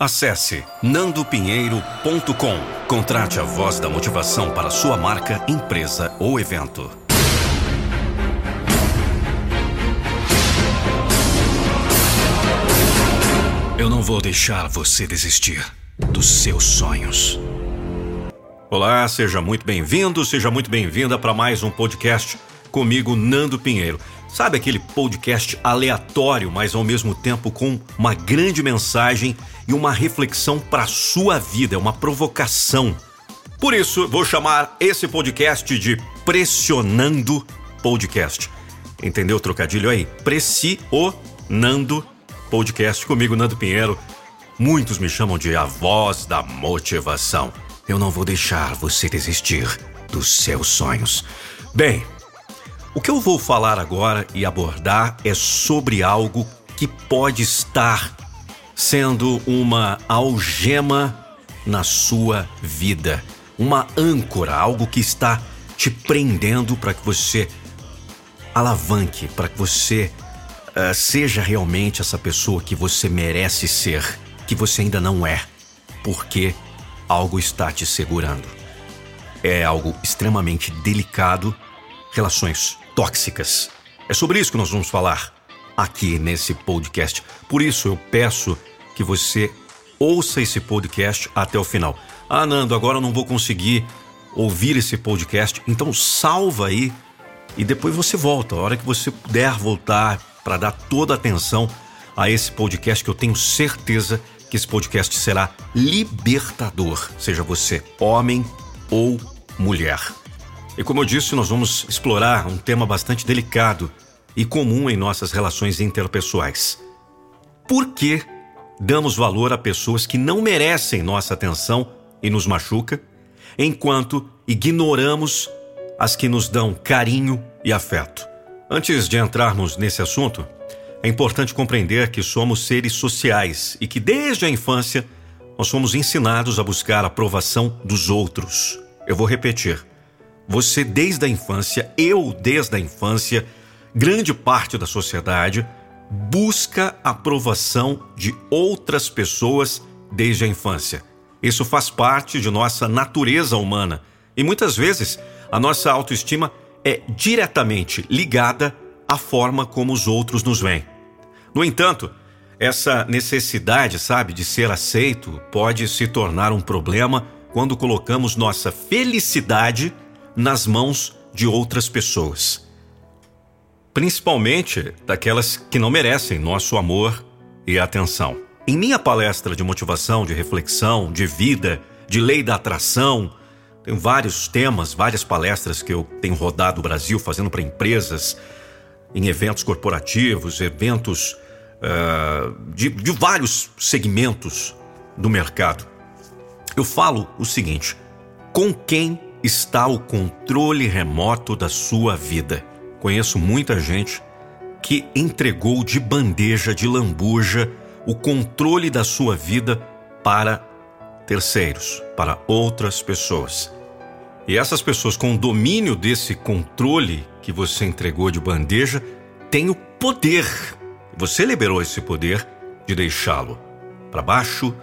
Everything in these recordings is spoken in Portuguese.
Acesse nandopinheiro.com. Contrate a voz da motivação para sua marca, empresa ou evento. Eu não vou deixar você desistir dos seus sonhos. Olá, seja muito bem-vindo, seja muito bem-vinda para mais um podcast comigo, Nando Pinheiro. Sabe aquele podcast aleatório, mas ao mesmo tempo com uma grande mensagem e uma reflexão para sua vida, é uma provocação. Por isso, vou chamar esse podcast de Pressionando Podcast. Entendeu o trocadilho aí? Pressionando Podcast comigo, Nando Pinheiro. Muitos me chamam de a voz da motivação. Eu não vou deixar você desistir dos seus sonhos. Bem, o que eu vou falar agora e abordar é sobre algo que pode estar sendo uma algema na sua vida, uma âncora, algo que está te prendendo para que você alavanque, para que você uh, seja realmente essa pessoa que você merece ser, que você ainda não é, porque algo está te segurando. É algo extremamente delicado, relações tóxicas. É sobre isso que nós vamos falar aqui nesse podcast. Por isso eu peço que você ouça esse podcast até o final. Ah, Nando, agora eu não vou conseguir ouvir esse podcast, então salva aí e depois você volta. A hora que você puder voltar para dar toda a atenção a esse podcast, que eu tenho certeza que esse podcast será libertador, seja você homem ou mulher. E como eu disse, nós vamos explorar um tema bastante delicado e comum em nossas relações interpessoais. Por que damos valor a pessoas que não merecem nossa atenção e nos machuca, enquanto ignoramos as que nos dão carinho e afeto? Antes de entrarmos nesse assunto, é importante compreender que somos seres sociais e que desde a infância nós somos ensinados a buscar a aprovação dos outros. Eu vou repetir. Você, desde a infância, eu, desde a infância, grande parte da sociedade busca aprovação de outras pessoas desde a infância. Isso faz parte de nossa natureza humana e muitas vezes a nossa autoestima é diretamente ligada à forma como os outros nos veem. No entanto, essa necessidade, sabe, de ser aceito pode se tornar um problema quando colocamos nossa felicidade nas mãos de outras pessoas. Principalmente daquelas que não merecem nosso amor e atenção. Em minha palestra de motivação, de reflexão, de vida, de lei da atração, tem vários temas, várias palestras que eu tenho rodado o Brasil fazendo para empresas, em eventos corporativos, eventos uh, de, de vários segmentos do mercado. Eu falo o seguinte: com quem está o controle remoto da sua vida. Conheço muita gente que entregou de bandeja, de lambuja, o controle da sua vida para terceiros, para outras pessoas. E essas pessoas com o domínio desse controle que você entregou de bandeja têm o poder, você liberou esse poder de deixá-lo para baixo,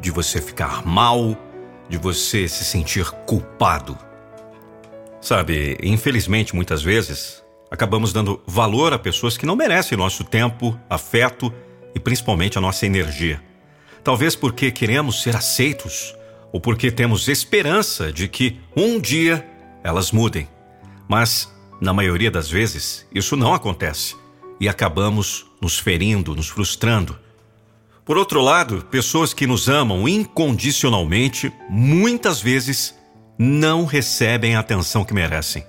de você ficar mal, de você se sentir culpado. Sabe, infelizmente, muitas vezes, acabamos dando valor a pessoas que não merecem nosso tempo, afeto e principalmente a nossa energia. Talvez porque queremos ser aceitos ou porque temos esperança de que um dia elas mudem. Mas, na maioria das vezes, isso não acontece e acabamos nos ferindo, nos frustrando por outro lado, pessoas que nos amam incondicionalmente muitas vezes não recebem a atenção que merecem.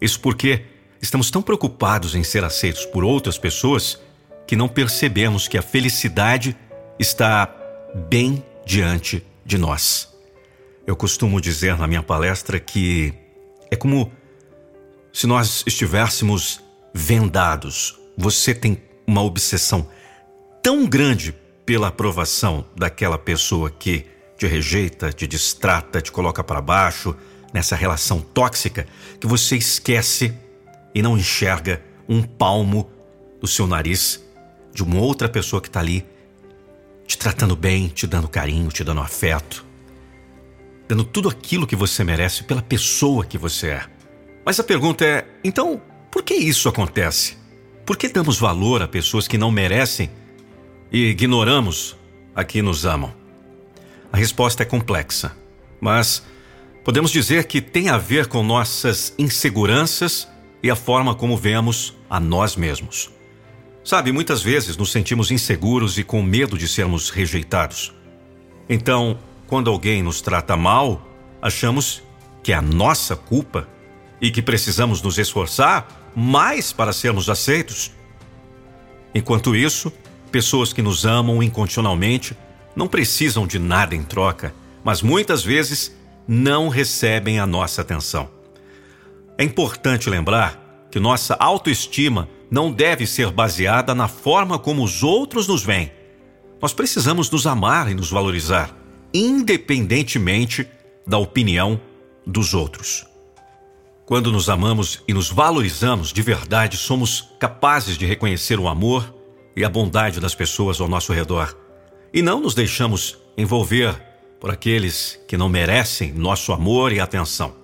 Isso porque estamos tão preocupados em ser aceitos por outras pessoas que não percebemos que a felicidade está bem diante de nós. Eu costumo dizer na minha palestra que é como se nós estivéssemos vendados. Você tem uma obsessão tão grande pela aprovação daquela pessoa que te rejeita, te distrata, te coloca para baixo, nessa relação tóxica, que você esquece e não enxerga um palmo do seu nariz de uma outra pessoa que está ali te tratando bem, te dando carinho, te dando afeto, dando tudo aquilo que você merece pela pessoa que você é. Mas a pergunta é: então, por que isso acontece? Por que damos valor a pessoas que não merecem e ignoramos a que nos amam? A resposta é complexa, mas podemos dizer que tem a ver com nossas inseguranças e a forma como vemos a nós mesmos. Sabe, muitas vezes nos sentimos inseguros e com medo de sermos rejeitados. Então, quando alguém nos trata mal, achamos que é a nossa culpa e que precisamos nos esforçar mais para sermos aceitos. Enquanto isso, pessoas que nos amam incondicionalmente não precisam de nada em troca, mas muitas vezes não recebem a nossa atenção. É importante lembrar que nossa autoestima não deve ser baseada na forma como os outros nos veem. Nós precisamos nos amar e nos valorizar, independentemente da opinião dos outros. Quando nos amamos e nos valorizamos de verdade, somos capazes de reconhecer o amor e a bondade das pessoas ao nosso redor e não nos deixamos envolver por aqueles que não merecem nosso amor e atenção.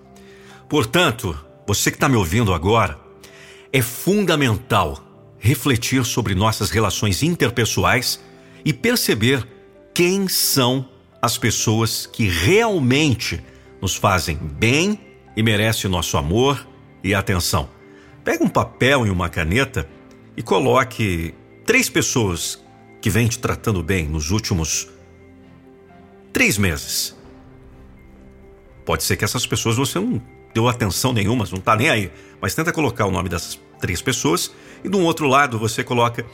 Portanto, você que está me ouvindo agora, é fundamental refletir sobre nossas relações interpessoais e perceber quem são as pessoas que realmente nos fazem bem e merece nosso amor e atenção. Pega um papel e uma caneta e coloque três pessoas que vêm te tratando bem nos últimos três meses. Pode ser que essas pessoas você não deu atenção nenhuma, não está nem aí, mas tenta colocar o nome dessas três pessoas e um outro lado você coloca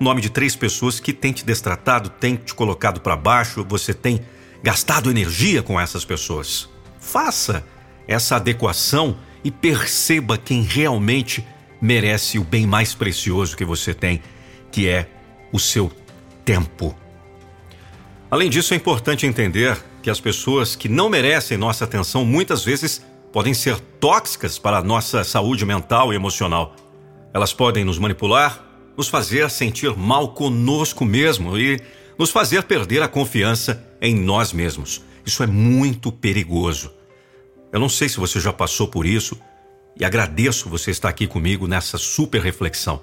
o nome de três pessoas que têm te destratado, têm te colocado para baixo, você tem gastado energia com essas pessoas. Faça essa adequação e perceba quem realmente merece o bem mais precioso que você tem, que é o seu tempo. Além disso, é importante entender que as pessoas que não merecem nossa atenção muitas vezes podem ser tóxicas para a nossa saúde mental e emocional. Elas podem nos manipular, nos fazer sentir mal conosco mesmo e nos fazer perder a confiança em nós mesmos. Isso é muito perigoso. Eu não sei se você já passou por isso e agradeço você estar aqui comigo nessa super reflexão.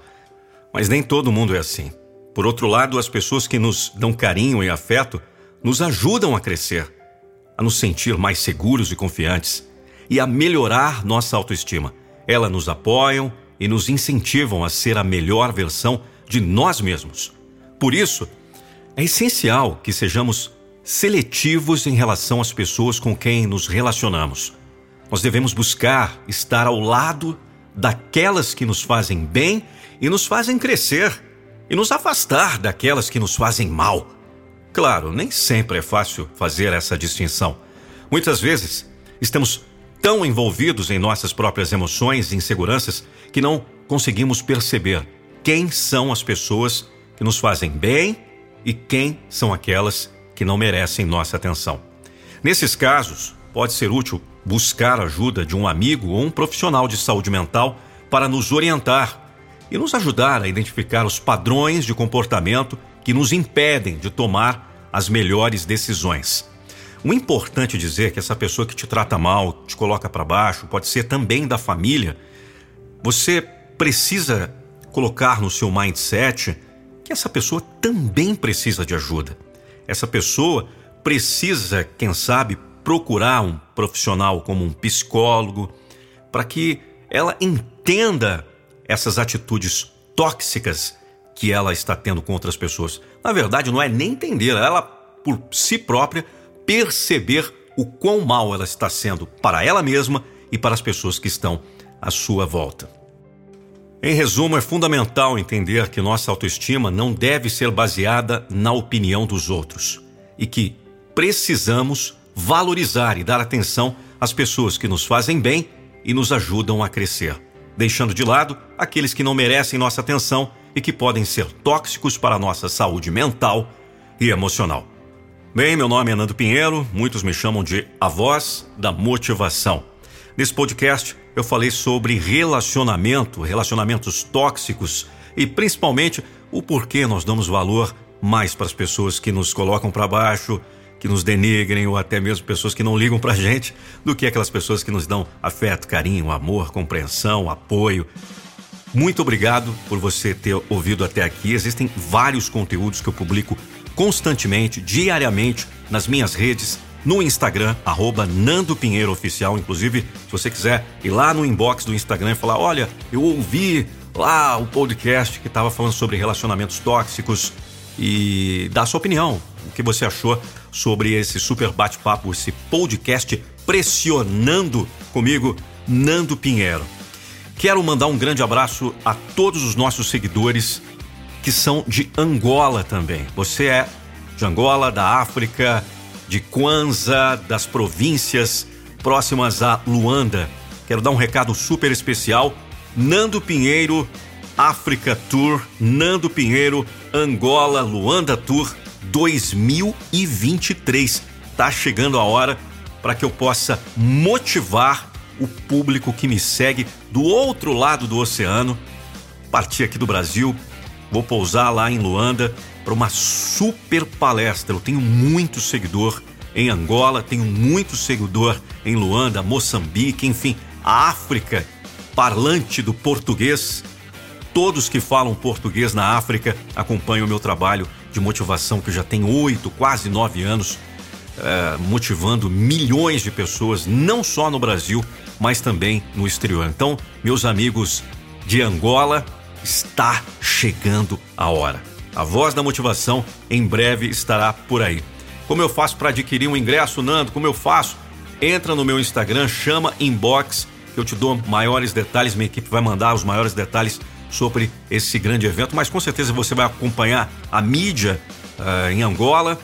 Mas nem todo mundo é assim. Por outro lado, as pessoas que nos dão carinho e afeto nos ajudam a crescer, a nos sentir mais seguros e confiantes e a melhorar nossa autoestima. Elas nos apoiam e nos incentivam a ser a melhor versão de nós mesmos. Por isso, é essencial que sejamos seletivos em relação às pessoas com quem nos relacionamos. Nós devemos buscar estar ao lado daquelas que nos fazem bem e nos fazem crescer, e nos afastar daquelas que nos fazem mal. Claro, nem sempre é fácil fazer essa distinção. Muitas vezes estamos tão envolvidos em nossas próprias emoções e inseguranças que não conseguimos perceber quem são as pessoas que nos fazem bem e quem são aquelas que não merecem nossa atenção. Nesses casos, pode ser útil buscar ajuda de um amigo ou um profissional de saúde mental para nos orientar e nos ajudar a identificar os padrões de comportamento que nos impedem de tomar as melhores decisões. O importante dizer que essa pessoa que te trata mal, te coloca para baixo, pode ser também da família. Você precisa colocar no seu mindset que essa pessoa também precisa de ajuda. Essa pessoa precisa, quem sabe, procurar um profissional como um psicólogo para que ela entenda essas atitudes tóxicas que ela está tendo com outras pessoas. Na verdade, não é nem entender, ela por si própria perceber o quão mal ela está sendo para ela mesma e para as pessoas que estão à sua volta. Em resumo, é fundamental entender que nossa autoestima não deve ser baseada na opinião dos outros e que precisamos valorizar e dar atenção às pessoas que nos fazem bem e nos ajudam a crescer, deixando de lado aqueles que não merecem nossa atenção e que podem ser tóxicos para a nossa saúde mental e emocional. Bem, meu nome é Nando Pinheiro, muitos me chamam de A Voz da Motivação. Nesse podcast eu falei sobre relacionamento, relacionamentos tóxicos e principalmente o porquê nós damos valor mais para as pessoas que nos colocam para baixo, que nos denegrem ou até mesmo pessoas que não ligam para a gente, do que aquelas pessoas que nos dão afeto, carinho, amor, compreensão, apoio. Muito obrigado por você ter ouvido até aqui. Existem vários conteúdos que eu publico constantemente, diariamente, nas minhas redes, no Instagram, arroba Nando Pinheiro Oficial. Inclusive, se você quiser ir lá no inbox do Instagram e falar: olha, eu ouvi lá o podcast que estava falando sobre relacionamentos tóxicos e dar sua opinião. O que você achou sobre esse super bate-papo, esse podcast pressionando comigo, Nando Pinheiro. Quero mandar um grande abraço a todos os nossos seguidores que são de Angola também. Você é de Angola, da África, de Kwanza, das províncias próximas a Luanda. Quero dar um recado super especial. Nando Pinheiro, África Tour, Nando Pinheiro, Angola, Luanda Tour 2023. Tá chegando a hora para que eu possa motivar o público que me segue do outro lado do oceano. Partir aqui do Brasil, vou pousar lá em Luanda para uma super palestra. Eu tenho muito seguidor em Angola, tenho muito seguidor em Luanda, Moçambique, enfim, a África, parlante do português. Todos que falam português na África acompanham o meu trabalho de motivação que já tem oito, quase nove anos, é, motivando milhões de pessoas, não só no Brasil, mas também no exterior. Então, meus amigos de Angola, está chegando a hora. A voz da motivação em breve estará por aí. Como eu faço para adquirir um ingresso, Nando? Como eu faço? Entra no meu Instagram, chama inbox, que eu te dou maiores detalhes. Minha equipe vai mandar os maiores detalhes sobre esse grande evento, mas com certeza você vai acompanhar a mídia uh, em Angola.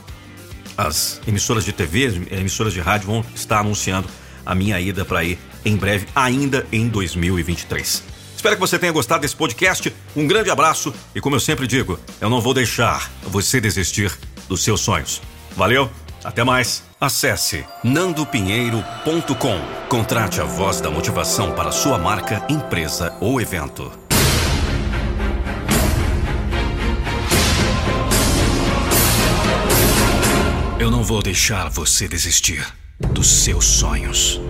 As emissoras de TV, emissoras de rádio vão estar anunciando a minha ida para ir em breve, ainda em 2023. Espero que você tenha gostado desse podcast. Um grande abraço e, como eu sempre digo, eu não vou deixar você desistir dos seus sonhos. Valeu, até mais. Acesse nandopinheiro.com. Contrate a voz da motivação para sua marca, empresa ou evento. Eu não vou deixar você desistir dos seus sonhos.